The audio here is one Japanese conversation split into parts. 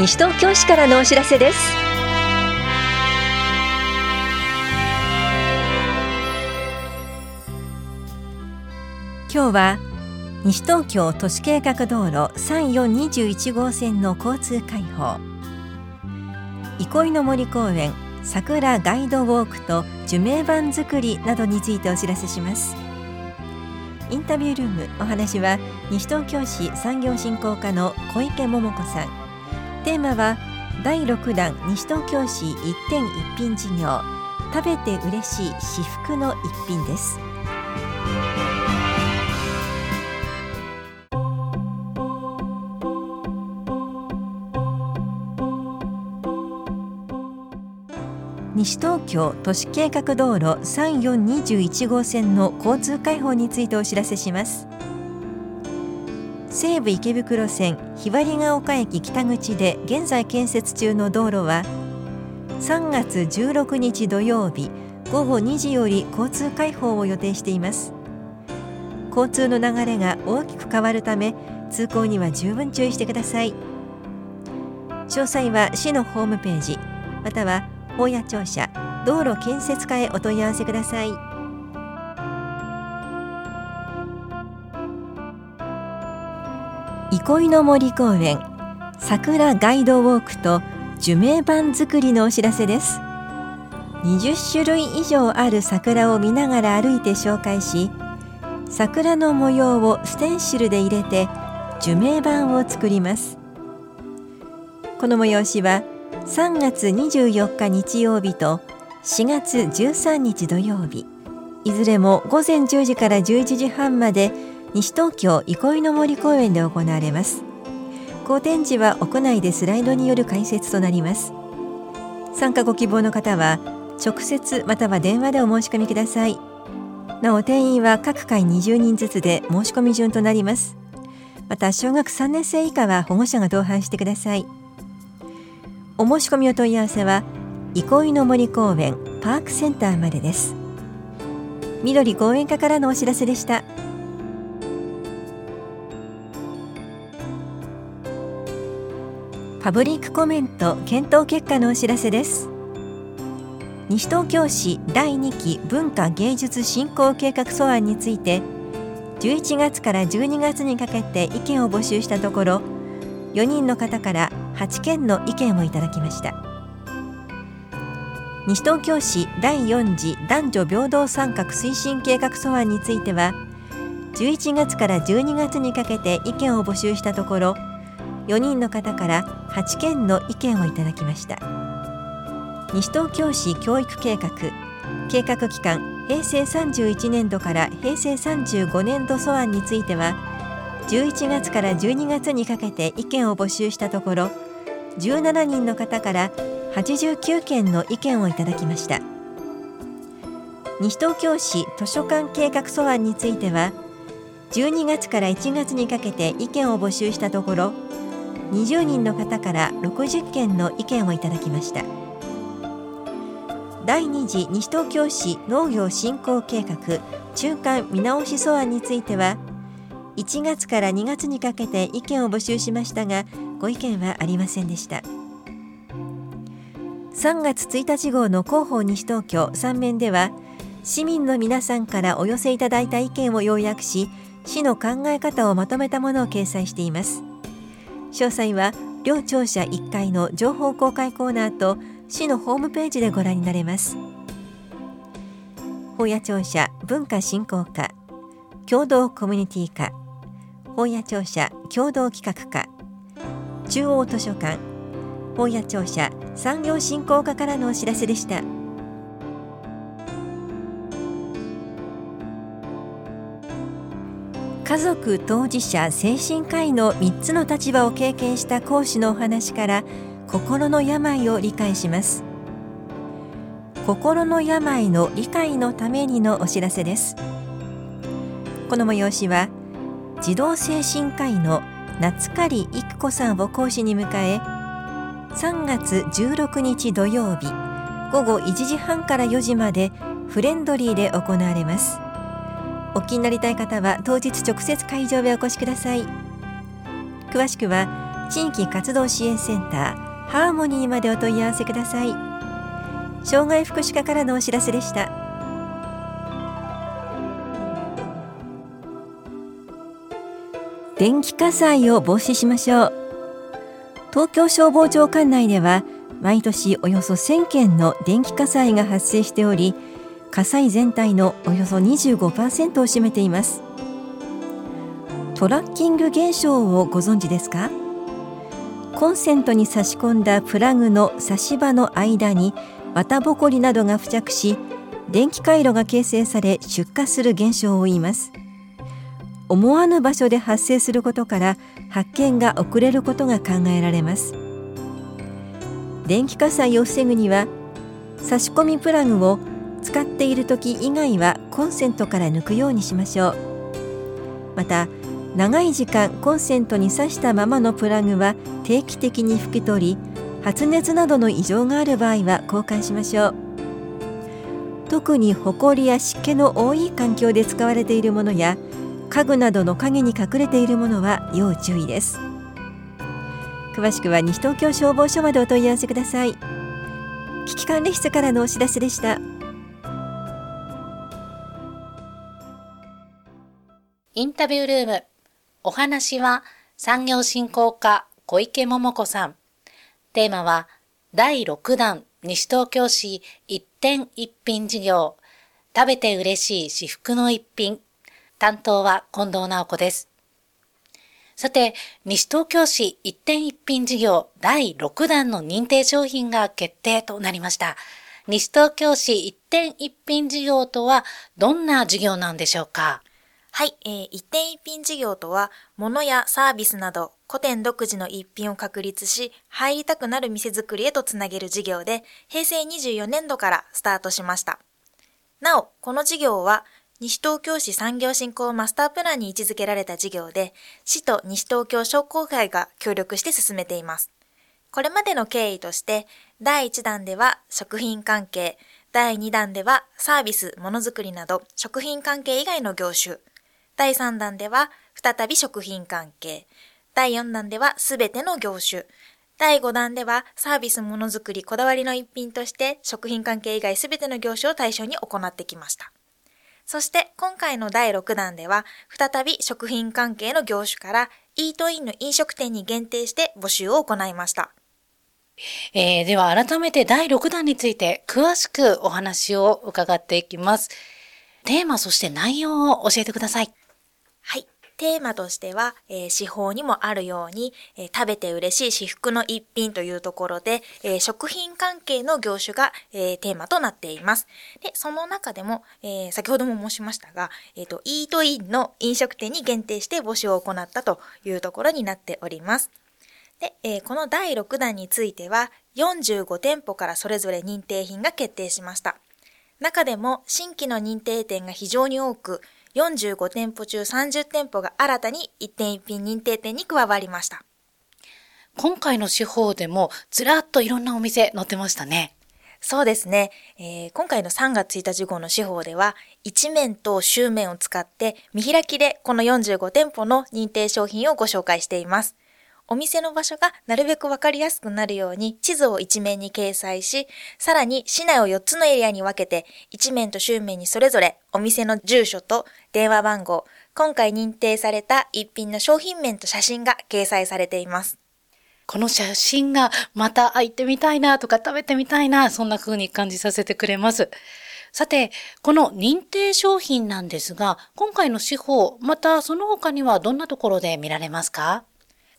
西東京市からのお知らせです。今日は西東京都市計画道路3421号線の交通開放。憩いの森公園桜ガイドウォークと樹名板作りなどについてお知らせします。インタビュールームお話は西東京市産業振興課の小池桃子さん。テーマは第6弾西東京市一点一品事業。食べて嬉しい至福の一品です。西東京都市計画道路3421号線の交通開放についてお知らせします。西武池袋線ひばりが丘駅北口で現在建設中の道路は3月16日土曜日午後2時より交通開放を予定しています。交通の流れが大きく変わるため通行には十分注意してください。詳細は市のホームページまたは法や庁舎道路建設課へお問い合わせください。憩いの森公園桜ガイドウォークと樹名板作りのお知らせです。20種類以上ある桜を見ながら歩いて紹介し桜の模様をステンシルで入れて樹名板を作ります。この催しは3月24日日曜日と4月13日土曜日。いずれも午前10時から11時半まで西東京憩いの森公園で行われます。公展時は屋内でスライドによる解説となります。参加ご希望の方は直接または電話でお申し込みください。なお定員は各回20人ずつで申し込み順となります。また小学3年生以下は保護者が同伴してください。お申し込みお問い合わせは憩いの森公園パークセンターまでです。緑公園課からのお知らせでした。パブリックコメント検討結果のお知らせです。西東京市第2期文化芸術振興計画素案について11月から12月にかけて意見を募集したところ4人の方から8件の意見をいただきました。西東京市第4次男女平等参画推進計画素案については11月から12月にかけて意見を募集したところ4人の方から8件の意見をいただきました。西東京市教育計画計画期間平成31年度から平成35年度素案については11月から12月にかけて意見を募集したところ17人の方から89件の意見をいただきました。西東京市図書館計画素案については12月から1月にかけて意見を募集したところ20人の方から60件の意見をいただきました。第2次西東京市農業振興計画中間見直し素案については1月から2月にかけて意見を募集しましたがご意見はありませんでした。3月1日号の広報西東京3面では市民の皆さんからお寄せいただいた意見を要約し市の考え方をまとめたものを掲載しています。詳細は両庁舎1階の情報公開コーナーと市のホームページでご覧になれます。本屋庁舎文化振興課共同コミュニティ課本屋庁舎共同企画課中央図書館本屋庁舎産業振興課からのお知らせでした。家族当事者精神科医の3つの立場を経験した講師のお話から心の病を理解します。心の病の理解のためにのお知らせです。この催しは児童精神科医の夏狩育子さんを講師に迎え3月16日土曜日午後1時半から4時までフレンドリーで行われます。お気になりたい方は当日直接会場へお越しください。詳しくは地域活動支援センターハーモニーまでお問い合わせください。障害福祉課からのお知らせでした。電気火災を防止しましょう。東京消防庁管内では毎年およそ1000件の電気火災が発生しており火災全体のおよそ25%を占めています。トラッキング現象をご存知ですか？コンセントに差し込んだプラグの差し場の間に綿ぼこりなどが付着し電気回路が形成され出火する現象を言います。思わぬ場所で発生することから発見が遅れることが考えられます。電気火災を防ぐには差し込みプラグを使っている時以外はコンセントから抜くようにしましょう。また長い時間コンセントに挿したままのプラグは定期的に拭き取り発熱などの異常がある場合は交換しましょう。特にホコリや湿気の多い環境で使われているものや家具などの影に隠れているものは要注意です。詳しくは西東京消防署までお問い合わせください。危機管理室からのお知らせでした。インタビュールームお話は産業振興課小池桃子さん。テーマは第6弾西東京市一点一品事業食べて嬉しい至福の一品担当は近藤直子です。さて、西東京市一点一品事業第6弾の認定商品が決定となりました。西東京市一点一品事業とはどんな事業なんでしょうか？はい、えー、一点一品事業とは、物やサービスなど古典独自の一品を確立し、入りたくなる店づくりへとつなげる事業で、平成24年度からスタートしました。なお、この事業は、西東京市産業振興マスタープランに位置づけられた事業で、市と西東京商工会が協力して進めています。これまでの経緯として、第1弾では食品関係、第2弾ではサービス、ものづくりなど食品関係以外の業種、第3弾では再び食品関係。第4弾ではすべての業種。第5弾ではサービスものづくりこだわりの一品として食品関係以外すべての業種を対象に行ってきました。そして今回の第6弾では再び食品関係の業種からイートインの飲食店に限定して募集を行いました。えー、では改めて第6弾について詳しくお話を伺っていきます。テーマそして内容を教えてください。はい。テーマとしては、えー、司法にもあるように、えー、食べて嬉しい至福の一品というところで、えー、食品関係の業種が、えテーマとなっています。で、その中でも、え先ほども申しましたが、えっ、と、イートインの飲食店に限定して募集を行ったというところになっております。で、えこの第6弾については、45店舗からそれぞれ認定品が決定しました。中でも新規の認定店が非常に多く、45店舗中30店舗が新たに一点一品認定店に加わりました。今回の司法でもずらっといろんなお店載ってましたね。そうですね、えー、今回の3月1日号の司法では、一面と周面を使って見開きでこの45店舗の認定商品をご紹介しています。お店の場所がなるべくわかりやすくなるように地図を一面に掲載し、さらに市内を4つのエリアに分けて、一面と周面にそれぞれお店の住所と電話番号、今回認定された一品の商品面と写真が掲載されています。この写真がまた行ってみたいなとか食べてみたいな、そんな風に感じさせてくれます。さて、この認定商品なんですが、今回の司法、またその他にはどんなところで見られますか？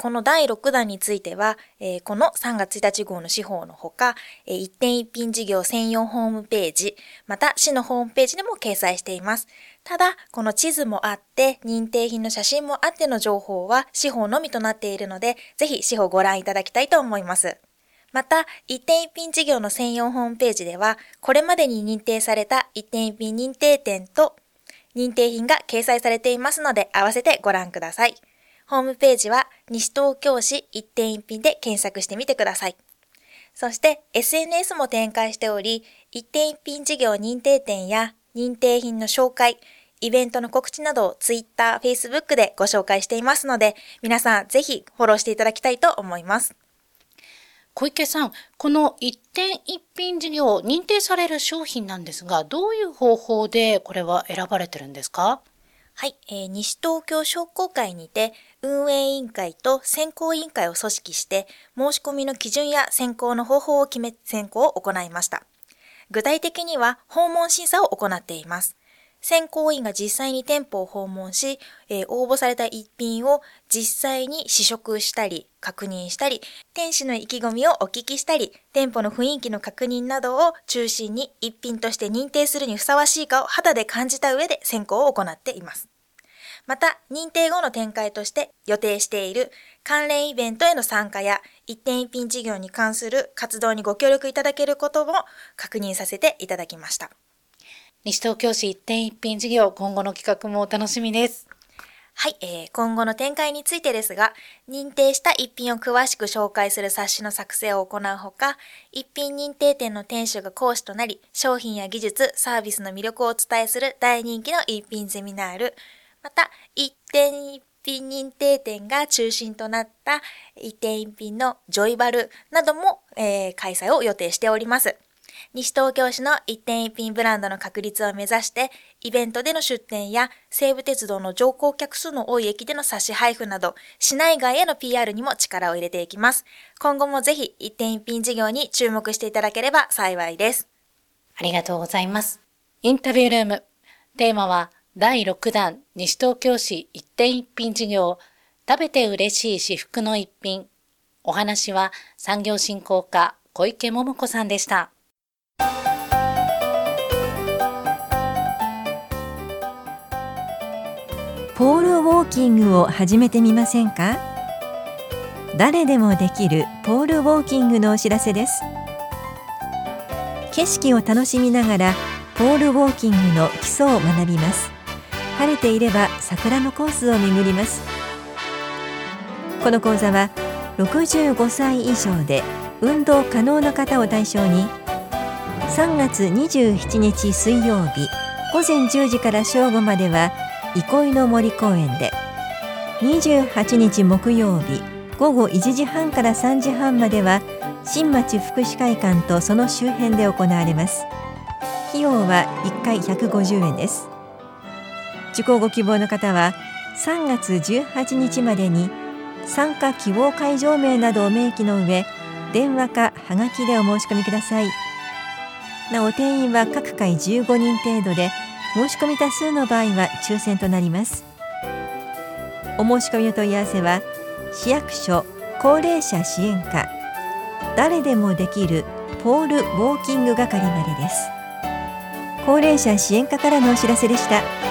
この第6弾については、えー、この3月1日号の司法のほか、えー、一点一品事業専用ホームページ、また市のホームページでも掲載しています。ただ、この地図もあって、認定品の写真もあっての情報は司法のみとなっているので、ぜひ司法ご覧いただきたいと思います。また、一点一品事業の専用ホームページでは、これまでに認定された一点一品認定店と認定品が掲載されていますので、合わせてご覧ください。ホームページは西東京市一点一品で検索してみてください。そして SNS も展開しており、一点一品事業認定店や認定品の紹介、イベントの告知などを Twitter、Facebook でご紹介していますので、皆さんぜひフォローしていただきたいと思います。小池さん、この一点一品事業認定される商品なんですが、どういう方法でこれは選ばれてるんですか？はい、えー、西東京商工会にて運営委員会と選考委員会を組織して申し込みの基準や選考の方法を決め選考を行いました。具体的には訪問審査を行っています。選考委員が実際に店舗を訪問し、えー、応募された一品を実際に試食したり、確認したり、店主の意気込みをお聞きしたり、店舗の雰囲気の確認などを中心に一品として認定するにふさわしいかを肌で感じた上で選考を行っています。また、認定後の展開として予定している関連イベントへの参加や一点一品事業に関する活動にご協力いただけることも確認させていただきました。西東京市一点一品事業、今後の企画もお楽しみです。はい、えー、今後の展開についてですが、認定した一品を詳しく紹介する冊子の作成を行うほか、一品認定店の店主が講師となり、商品や技術、サービスの魅力をお伝えする大人気の一品ゼミナール、また、一点一品認定店が中心となった一点一品のジョイバルなども、えー、開催を予定しております。西東京市の一点一品ブランドの確立を目指して、イベントでの出店や西武鉄道の乗降客数の多い駅での差し配布など、市内外への PR にも力を入れていきます。今後もぜひ一点一品事業に注目していただければ幸いです。ありがとうございます。インタビュールーム。テーマは、第6弾西東京市一点一品事業、食べて嬉しい至福の一品。お話は産業振興課小池桃子さんでした。ポールウォーキングを始めてみませんか？誰でもできるポールウォーキングのお知らせです景色を楽しみながらポールウォーキングの基礎を学びます晴れていれば桜のコースを巡ります。この講座は65歳以上で運動可能な方を対象に3月27日水曜日午前10時から正午までは憩いの森公園で28日木曜日午後1時半から3時半までは新町福祉会館とその周辺で行われます。費用は1回150円です。受講ご希望の方は3月18日までに参加希望会場名などを明記の上電話かはがきでお申し込みください。なお定員は各回15人程度で申し込み多数の場合は抽選となります。お申し込みの問い合わせは市役所高齢者支援課誰でもできるポールウォーキング係までです。高齢者支援課からのお知らせでした。